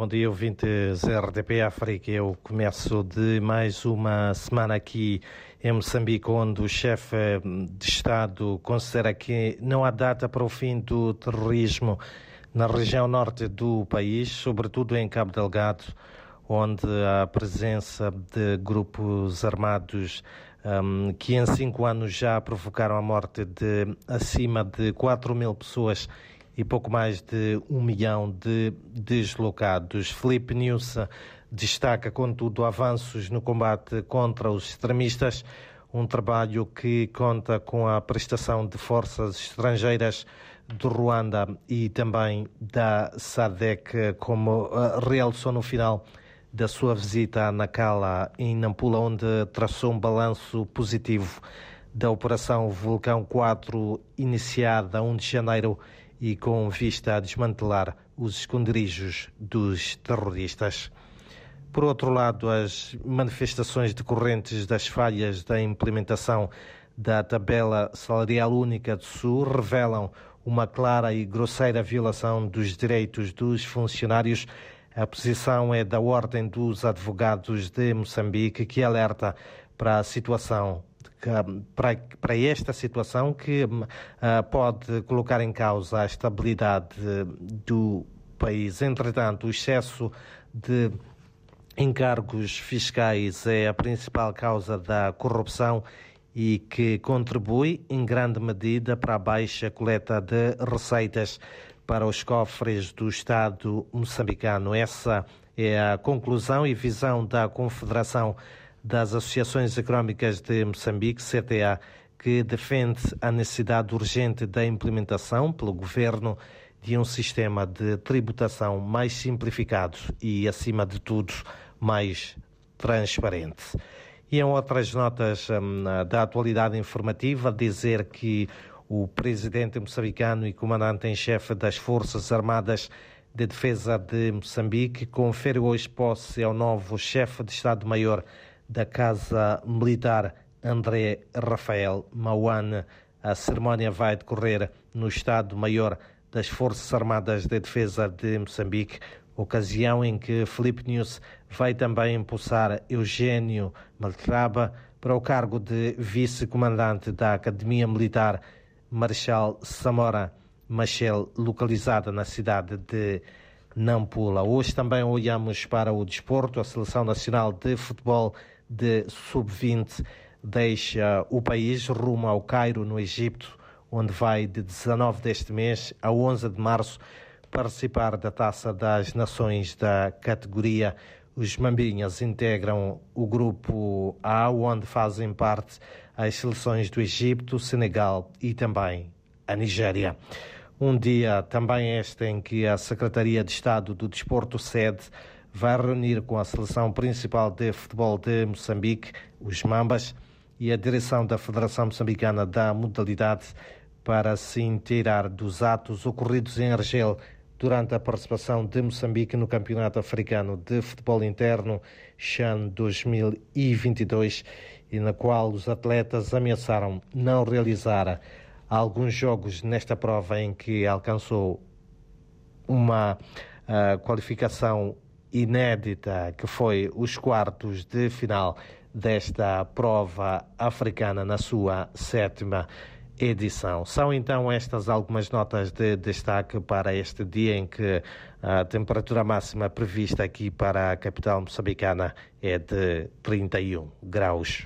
Bom dia, ouvintes RDP África. Eu começo de mais uma semana aqui em Moçambique, onde o chefe de Estado considera que não há data para o fim do terrorismo na região norte do país, sobretudo em Cabo Delgado, onde a presença de grupos armados um, que em cinco anos já provocaram a morte de acima de 4 mil pessoas e pouco mais de um milhão de deslocados. Felipe News destaca, contudo, avanços no combate contra os extremistas, um trabalho que conta com a prestação de forças estrangeiras do Ruanda e também da SADEC, como realçou no final da sua visita a Nacala, em Nampula, onde traçou um balanço positivo da Operação Vulcão 4, iniciada a 1 de janeiro e com vista a desmantelar os esconderijos dos terroristas. Por outro lado, as manifestações decorrentes das falhas da implementação da tabela salarial única do Sul revelam uma clara e grosseira violação dos direitos dos funcionários a posição é da Ordem dos Advogados de Moçambique, que alerta para a situação para, para esta situação que uh, pode colocar em causa a estabilidade do país. Entretanto, o excesso de encargos fiscais é a principal causa da corrupção e que contribui em grande medida para a baixa coleta de receitas para os cofres do Estado moçambicano. Essa é a conclusão e visão da Confederação das Associações Económicas de Moçambique, CTA, que defende a necessidade urgente da implementação pelo governo de um sistema de tributação mais simplificado e, acima de tudo, mais transparente. E em outras notas hum, da atualidade informativa, dizer que o presidente moçambicano e comandante em chefe das Forças Armadas de Defesa de Moçambique confere hoje posse ao novo chefe de Estado-Maior da Casa Militar, André Rafael Mauane. A cerimónia vai decorrer no Estado-Maior das Forças Armadas de Defesa de Moçambique, ocasião em que Felipe News vai também impulsar Eugênio Maltraba para o cargo de vice-comandante da Academia Militar Marechal Samora Machel, localizada na cidade de Nampula. Hoje também olhamos para o desporto. A Seleção Nacional de Futebol de Sub-20 deixa o país rumo ao Cairo, no Egito, onde vai de 19 deste mês a 11 de março participar da Taça das Nações da categoria. Os Mambinhas integram o grupo A, onde fazem parte as seleções do Egito, Senegal e também a Nigéria. Um dia também este em que a Secretaria de Estado do Desporto sede vai reunir com a seleção principal de futebol de Moçambique, os Mambas, e a direção da Federação Moçambicana da modalidade para se inteirar dos atos ocorridos em Argel durante a participação de Moçambique no Campeonato Africano de Futebol Interno CHAN 2022 e na qual os atletas ameaçaram não realizar alguns jogos nesta prova em que alcançou uma uh, qualificação inédita, que foi os quartos de final desta prova africana na sua sétima edição. São então estas algumas notas de destaque para este dia em que a temperatura máxima prevista aqui para a capital moçambicana é de 31 graus.